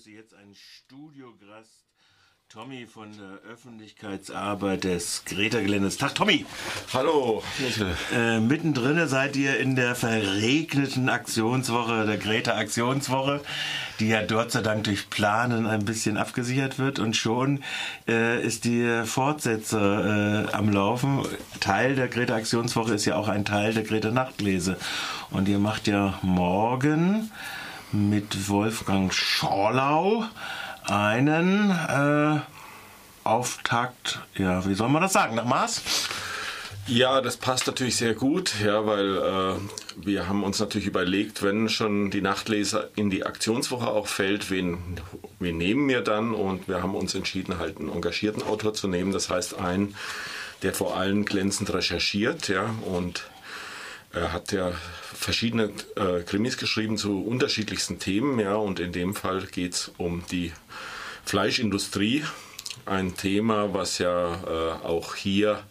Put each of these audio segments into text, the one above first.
begrüße jetzt einen Studiogast, Tommy von der Öffentlichkeitsarbeit des Greta-Geländes. Tag, Tommy! Hallo! Äh, mittendrin seid ihr in der verregneten Aktionswoche, der Greta-Aktionswoche, die ja Gott sei Dank durch Planen ein bisschen abgesichert wird. Und schon äh, ist die Fortsetzer äh, am Laufen. Teil der Greta-Aktionswoche ist ja auch ein Teil der Greta-Nachtlese. Und ihr macht ja morgen mit Wolfgang Schorlau einen äh, Auftakt, ja, wie soll man das sagen, nach Maß? Ja, das passt natürlich sehr gut, ja, weil äh, wir haben uns natürlich überlegt, wenn schon die Nachtleser in die Aktionswoche auch fällt, wen, wen nehmen wir dann? Und wir haben uns entschieden, halt einen engagierten Autor zu nehmen. Das heißt, einen, der vor allem glänzend recherchiert, ja, und er hat ja verschiedene äh, Krimis geschrieben zu unterschiedlichsten Themen, ja, und in dem Fall geht es um die Fleischindustrie. Ein Thema, was ja äh, auch hier,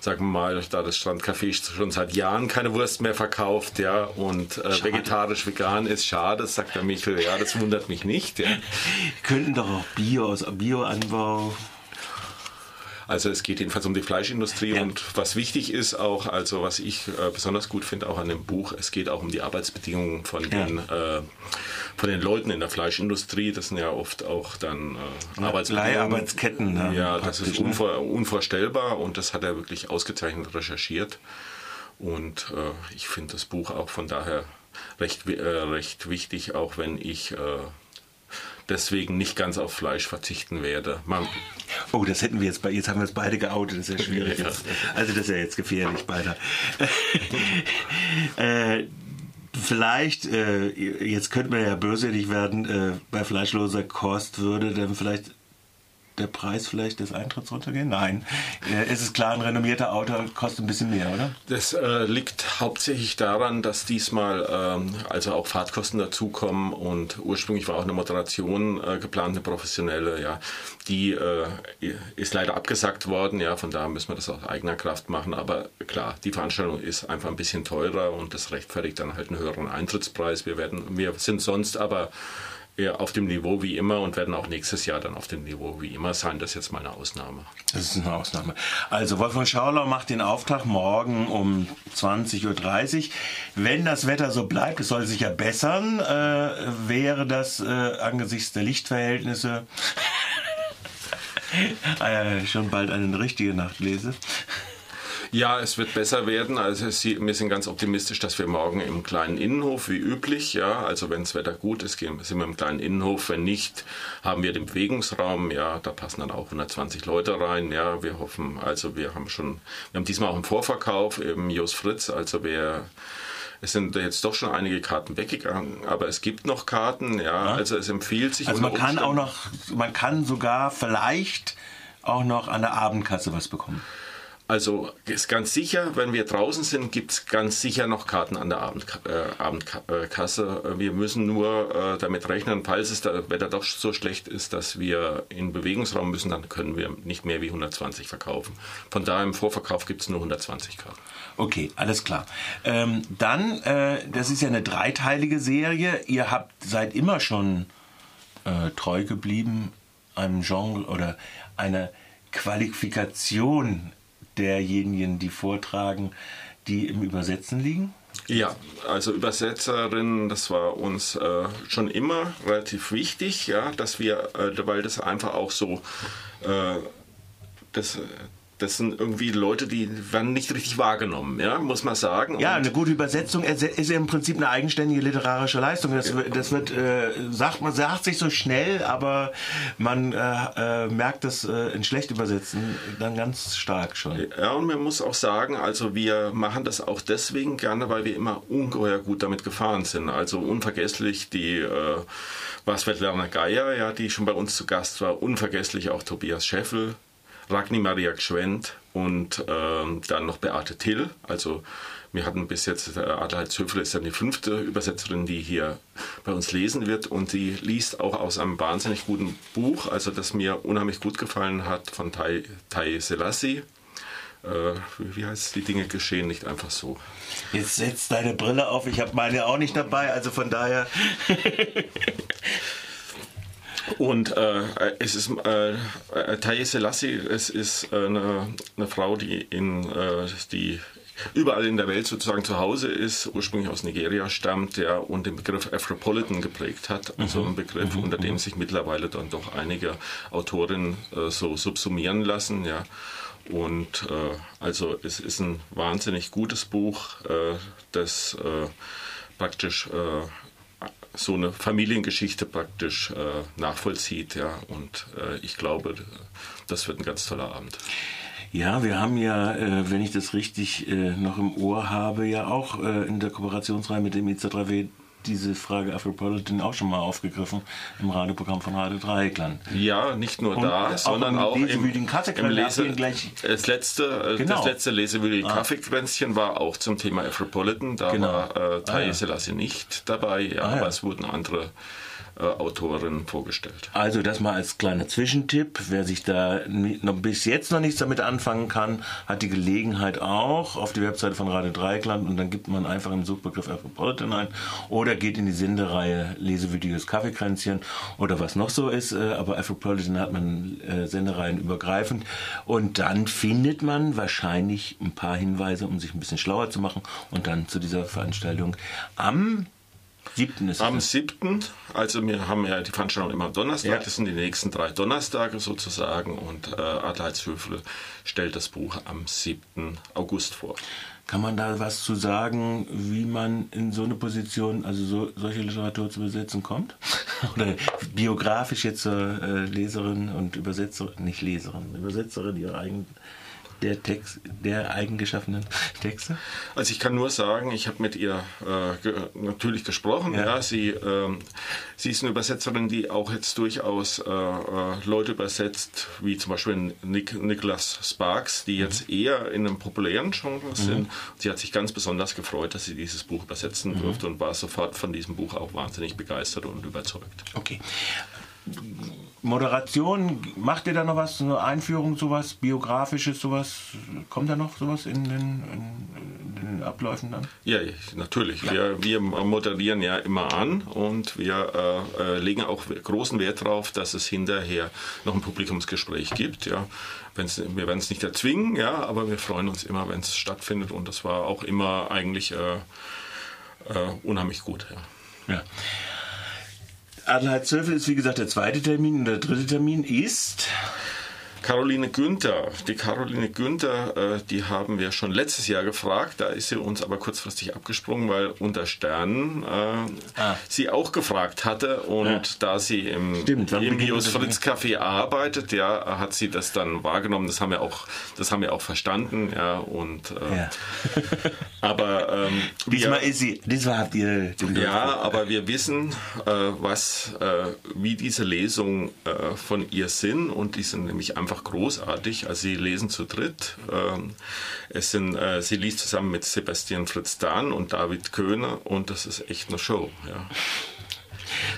sagen wir mal, da das Strandcafé schon seit Jahren keine Wurst mehr verkauft, ja, und äh, vegetarisch vegan ist, schade, sagt der Michel, ja, das wundert mich nicht. Ja. Könnten doch auch Bio aus Bioanbau also es geht jedenfalls um die Fleischindustrie ja. und was wichtig ist auch, also was ich äh, besonders gut finde auch an dem Buch, es geht auch um die Arbeitsbedingungen von ja. den äh, von den Leuten in der Fleischindustrie. Das sind ja oft auch dann äh, Arbeitsbedingungen. Arbeitsketten. Ne? Ja, das ist ne? unvor, unvorstellbar und das hat er wirklich ausgezeichnet recherchiert. Und äh, ich finde das Buch auch von daher recht, äh, recht wichtig, auch wenn ich äh, deswegen nicht ganz auf Fleisch verzichten werde. Man oh, das hätten wir jetzt bei, jetzt haben wir es beide geoutet, das ist ja schwierig. Ja. Also das ist ja jetzt gefährlich, beide. äh, vielleicht, äh, jetzt könnte man ja böswillig werden, äh, bei fleischloser Kost würde dann vielleicht der Preis vielleicht des Eintritts runtergehen? Nein. Äh, ist es klar, ein renommierter Auto kostet ein bisschen mehr, oder? Das äh, liegt hauptsächlich daran, dass diesmal ähm, also auch Fahrtkosten dazukommen und ursprünglich war auch eine Moderation äh, geplant, eine professionelle, ja. Die äh, ist leider abgesagt worden, ja, von daher müssen wir das aus eigener Kraft machen. Aber klar, die Veranstaltung ist einfach ein bisschen teurer und das rechtfertigt dann halt einen höheren Eintrittspreis. Wir werden, wir sind sonst aber auf dem Niveau wie immer und werden auch nächstes Jahr dann auf dem Niveau wie immer sein. Das ist jetzt mal eine Ausnahme. Das ist eine Ausnahme. Also Wolfgang Schaulau macht den Auftrag morgen um 20.30 Uhr. Wenn das Wetter so bleibt, es soll sich ja bessern, äh, wäre das äh, angesichts der Lichtverhältnisse äh, schon bald eine richtige Nachtlese. Ja, es wird besser werden. Also wir sind ganz optimistisch, dass wir morgen im kleinen Innenhof, wie üblich, ja, also wenn das Wetter gut ist, sind wir im kleinen Innenhof. Wenn nicht, haben wir den Bewegungsraum, ja, da passen dann auch 120 Leute rein. Ja, wir hoffen, also wir haben schon, wir haben diesmal auch einen Vorverkauf im Jos Fritz, also wer es sind jetzt doch schon einige Karten weggegangen, aber es gibt noch Karten, ja, ja. also es empfiehlt sich. Also man kann auch noch, man kann sogar vielleicht auch noch an der Abendkasse was bekommen. Also ist ganz sicher, wenn wir draußen sind, gibt es ganz sicher noch Karten an der Abend, äh, Abendkasse. Wir müssen nur äh, damit rechnen, falls es das Wetter doch so schlecht ist, dass wir in Bewegungsraum müssen, dann können wir nicht mehr wie 120 verkaufen. Von daher im Vorverkauf gibt es nur 120 Karten. Okay, alles klar. Ähm, dann, äh, das ist ja eine dreiteilige Serie. Ihr habt seid immer schon äh, treu geblieben einem Genre oder einer Qualifikation derjenigen, die vortragen, die im Übersetzen liegen? Ja, also Übersetzerin, das war uns äh, schon immer relativ wichtig, ja, dass wir, äh, weil das einfach auch so äh, das, das sind irgendwie Leute, die werden nicht richtig wahrgenommen, ja, muss man sagen. Ja, eine gute Übersetzung ist im Prinzip eine eigenständige literarische Leistung. Das, das wird, äh, sagt man sagt sich so schnell, aber man äh, äh, merkt das äh, in schlecht übersetzen dann ganz stark schon. Ja, und man muss auch sagen, also wir machen das auch deswegen gerne, weil wir immer ungeheuer gut damit gefahren sind. Also unvergesslich die äh, was Svetlana Geier, ja, die schon bei uns zu Gast war, unvergesslich auch Tobias Scheffel, Ragni Maria Gschwend und ähm, dann noch Beate Till. Also wir hatten bis jetzt, äh, Adelheid Zöfel ist dann die fünfte Übersetzerin, die hier bei uns lesen wird und sie liest auch aus einem wahnsinnig guten Buch, also das mir unheimlich gut gefallen hat, von Tai, Tai Selassie. Äh, wie heißt es, die Dinge geschehen nicht einfach so. Jetzt setzt deine Brille auf, ich habe meine auch nicht dabei, also von daher. Und äh, es ist äh, Taye Selassie, es ist äh, eine, eine Frau, die in äh, die überall in der Welt sozusagen zu Hause ist, ursprünglich aus Nigeria stammt, der und den Begriff Afropolitan geprägt hat, also mhm. ein Begriff, mhm. unter dem mhm. sich mittlerweile dann doch einige Autorinnen äh, so subsumieren lassen, ja. Und äh, also es ist ein wahnsinnig gutes Buch, äh, das äh, praktisch äh, so eine Familiengeschichte praktisch äh, nachvollzieht, ja. Und ich glaube, das wird ein ganz toller Abend. Ja, wir haben ja, äh, wenn ich das richtig äh, noch im Ohr habe, ja auch äh, in der Kooperationsreihe mit dem IZ3W diese Frage Afropolitan auch schon mal aufgegriffen im Radioprogramm von Radio Dreieckland. Ja, nicht nur Und da, sondern auch, im, im Lese, das letzte, äh, genau. das letzte lesewürdige ah. Kaffeekränzchen war auch zum Thema Afropolitan. Da genau. war äh, Thais ah, ja. Nicht dabei, ja, ah, ja. aber es wurden andere äh, Autorinnen vorgestellt. Also das mal als kleiner Zwischentipp. Wer sich da noch bis jetzt noch nichts damit anfangen kann, hat die Gelegenheit auch auf die Webseite von Radio Dreieckland und dann gibt man einfach im Suchbegriff Afropolitan ein oder geht in die Sendereihe Lesevideos Kaffeekränzchen oder was noch so ist. Äh, aber Afropolitan hat man äh, Sendereien übergreifend und dann findet man wahrscheinlich ein paar Hinweise, um sich ein bisschen schlauer zu machen und dann zu dieser Veranstaltung am 7. ist Am 7. Also wir haben ja die Veranstaltung immer am Donnerstag. Ja. Das sind die nächsten drei Donnerstage sozusagen. Und äh, Adelheidshöfel stellt das Buch am 7. August vor. Kann man da was zu sagen, wie man in so eine Position, also so, solche Literatur zu übersetzen kommt? Oder biografisch jetzt zur äh, Leserin und Übersetzerin, nicht Leserin, Übersetzerin ihrer eigenen der, Text, der eigengeschaffenen Texte? Also ich kann nur sagen, ich habe mit ihr äh, ge natürlich gesprochen. Ja. ja sie, ähm, sie ist eine Übersetzerin, die auch jetzt durchaus äh, äh Leute übersetzt, wie zum Beispiel Nick, Nicholas Sparks, die jetzt mhm. eher in einem populären Genre mhm. sind. Sie hat sich ganz besonders gefreut, dass sie dieses Buch übersetzen mhm. durfte und war sofort von diesem Buch auch wahnsinnig begeistert und überzeugt. Okay. Moderation, macht ihr da noch was, eine Einführung, sowas, biografisches, sowas? Kommt da noch sowas in den, in, in den Abläufen dann? Ja, natürlich. Ja. Wir, wir moderieren ja immer an und wir äh, äh, legen auch großen Wert darauf, dass es hinterher noch ein Publikumsgespräch gibt. Ja. Wenn's, wir werden es nicht erzwingen, ja, aber wir freuen uns immer, wenn es stattfindet und das war auch immer eigentlich äh, äh unheimlich gut. Ja. ja. Adelheid Zöffel ist wie gesagt der zweite Termin und der dritte Termin ist Caroline Günther. Die Caroline Günther, äh, die haben wir schon letztes Jahr gefragt. Da ist sie uns aber kurzfristig abgesprungen, weil unter Sternen äh, ah. sie auch gefragt hatte. Und ja. da sie im, Stimmt, im Bios Fritz Café arbeitet, ja, hat sie das dann wahrgenommen. Das haben wir auch, das haben wir auch verstanden. Ja, und, äh, ja. aber ähm, diesmal wir, ist sie, diesmal habt ihr den Ja, aber wir wissen, äh, was, äh, wie diese Lesungen von ihr sind. Und die sind nämlich einfach einfach großartig. Also sie lesen zu dritt. Ähm, es sind, äh, sie liest zusammen mit Sebastian Fritz Dahn und David Köhner und das ist echt eine Show. Ja.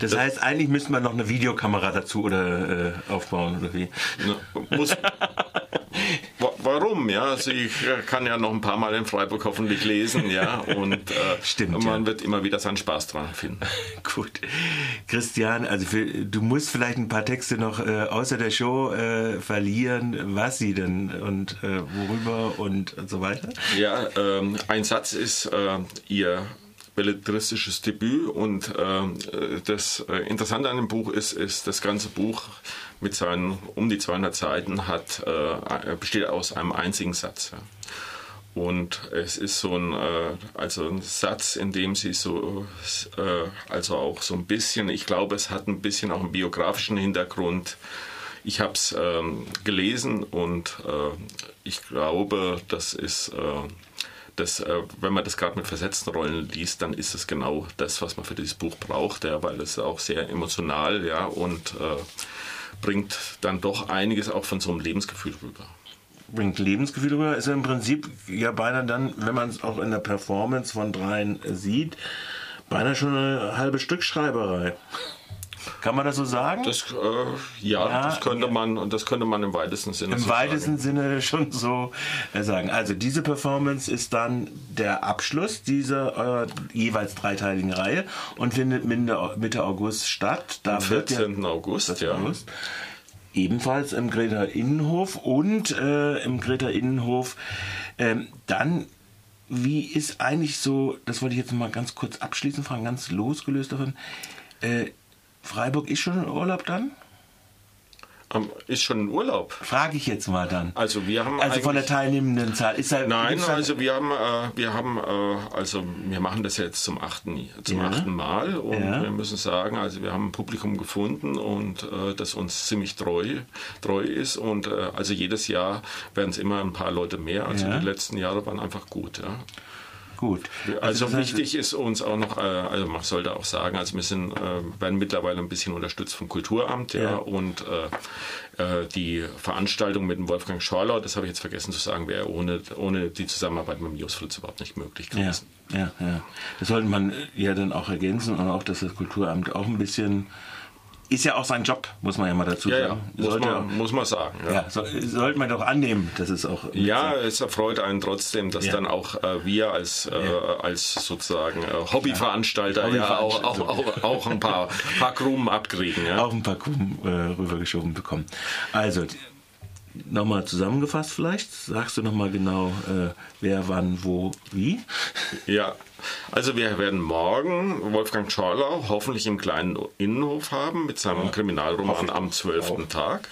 Das, das heißt, eigentlich müsste man noch eine Videokamera dazu oder äh, aufbauen oder wie? Na, muss, warum? Ja, also ich kann ja noch ein paar Mal in Freiburg hoffentlich lesen, ja, und äh, Stimmt, man ja. wird immer wieder seinen Spaß dran finden. Gut, Christian, also für, du musst vielleicht ein paar Texte noch äh, außer der Show äh, verlieren, was sie denn und äh, worüber und, und, so weiter. Ja, ähm, ein Satz ist äh, ihr belletristisches Debüt und äh, das äh, Interessante an dem Buch ist, ist, das ganze Buch mit seinen um die 200 Seiten hat, äh, besteht aus einem einzigen Satz. Ja. Und es ist so ein, äh, also ein Satz, in dem sie so, äh, also auch so ein bisschen, ich glaube, es hat ein bisschen auch einen biografischen Hintergrund. Ich habe es ähm, gelesen und äh, ich glaube, das ist das, äh, wenn man das gerade mit versetzten Rollen liest, dann ist es genau das, was man für dieses Buch braucht, ja, weil es auch sehr emotional ja, und äh, bringt dann doch einiges auch von so einem Lebensgefühl rüber. Bringt Lebensgefühl rüber, ist im Prinzip ja beinahe dann, wenn man es auch in der Performance von dreien sieht, beinahe schon eine halbe Stückschreiberei. Kann man das so sagen? Das, äh, ja, Ja, das könnte man, das könnte man im weitesten Sinne Im so weitesten sagen. Sinne schon so äh, sagen. Also diese Performance ist dann der Abschluss dieser äh, jeweils dreiteiligen Reihe und findet Mitte, August statt. Da Am wird ja- 14. August, ja. August. Ebenfalls im Greta Innenhof und äh, im Greta Innenhof ähm, dann, wie ist eigentlich so, das wollte ich jetzt mal ganz kurz abschließend fragen, ganz losgelöst davon, äh, Freiburg ist schon in Urlaub dann? Ähm, Ist schon ein Urlaub. Frage ich jetzt mal dann. Also wir haben Also von der teilnehmenden Zahl. Ist da, Nein, also wir haben, äh, wir haben, äh, also wir machen das jetzt zum achten, zum Ja. achten Mal und Ja. wir müssen sagen, also wir haben ein Publikum gefunden und äh, das uns ziemlich treu, treu ist und äh, also jedes Jahr werden es immer ein paar Leute mehr. Also Ja. die letzten Jahre waren einfach gut. Ja. Gut. Also, heißt, wichtig ist uns auch noch, äh, also man sollte auch sagen, also wir sind, äh, werden mittlerweile ein bisschen unterstützt vom Kulturamt ja, Ja. und äh, äh, die Veranstaltung mit dem Wolfgang Schorlau, das habe ich jetzt vergessen zu sagen, wäre ohne, ohne die Zusammenarbeit mit dem Jos Fritz überhaupt nicht möglich Ja, gewesen. ja, ja. Das sollte man ja dann auch ergänzen und auch, dass das Kulturamt auch ein bisschen. Ist ja auch sein Job, muss man ja mal dazu Ja, ja, sagen. muss, Sollte man, muss man sagen. Ja. ja, so, sollte man doch annehmen, dass es auch. Ja, es erfreut einen trotzdem, dass Ja. dann auch äh, wir als, äh, als sozusagen äh, Hobbyveranstalter ja, auch, auch, auch, auch ein paar, paar Krumen abkriegen. Ja. Auf ein paar Kuchen äh, rübergeschoben bekommen. Also, nochmal zusammengefasst vielleicht. Sagst du nochmal genau, äh, wer, wann, wo, wie? Ja, also wir werden morgen Wolfgang Schorlau hoffentlich im kleinen Innenhof haben mit seinem Kriminalroman am 12. Tag.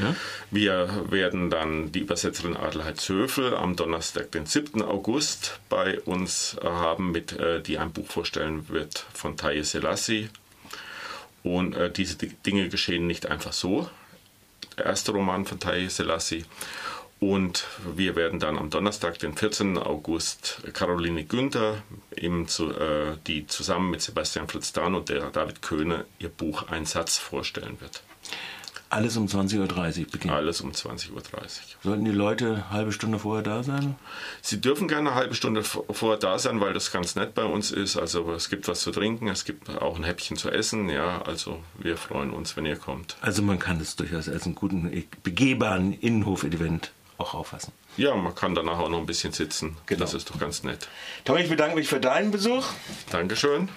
Ja? Wir werden dann die Übersetzerin Adelheid Zöfel am Donnerstag, den 7. August, bei uns haben, mit, äh, die ein Buch vorstellen wird von Taye Selassie. Und äh, diese Di- Dinge geschehen nicht einfach so. Der erste Roman von Taye Selassie. Und wir werden dann am Donnerstag, den 14. August, Caroline Günther, eben zu, äh, die zusammen mit Sebastian Fritz Dahn und der David Köhne ihr Buch Ein Satz vorstellen wird. Alles um 20.30 Uhr beginnt. Alles um 20.30 Uhr. Sollten die Leute eine halbe Stunde vorher da sein? Sie dürfen gerne eine halbe Stunde vor- vorher da sein, weil das ganz nett bei uns ist. Also es gibt was zu trinken, es gibt auch ein Häppchen zu essen. Ja, also wir freuen uns, wenn ihr kommt. Also man kann das durchaus als einen guten, begehbaren Innenhof-Event auch auffassen. Ja, man kann danach auch noch ein bisschen sitzen. Genau. Das ist doch ganz nett. Tom, ich bedanke mich für deinen Besuch. Dankeschön.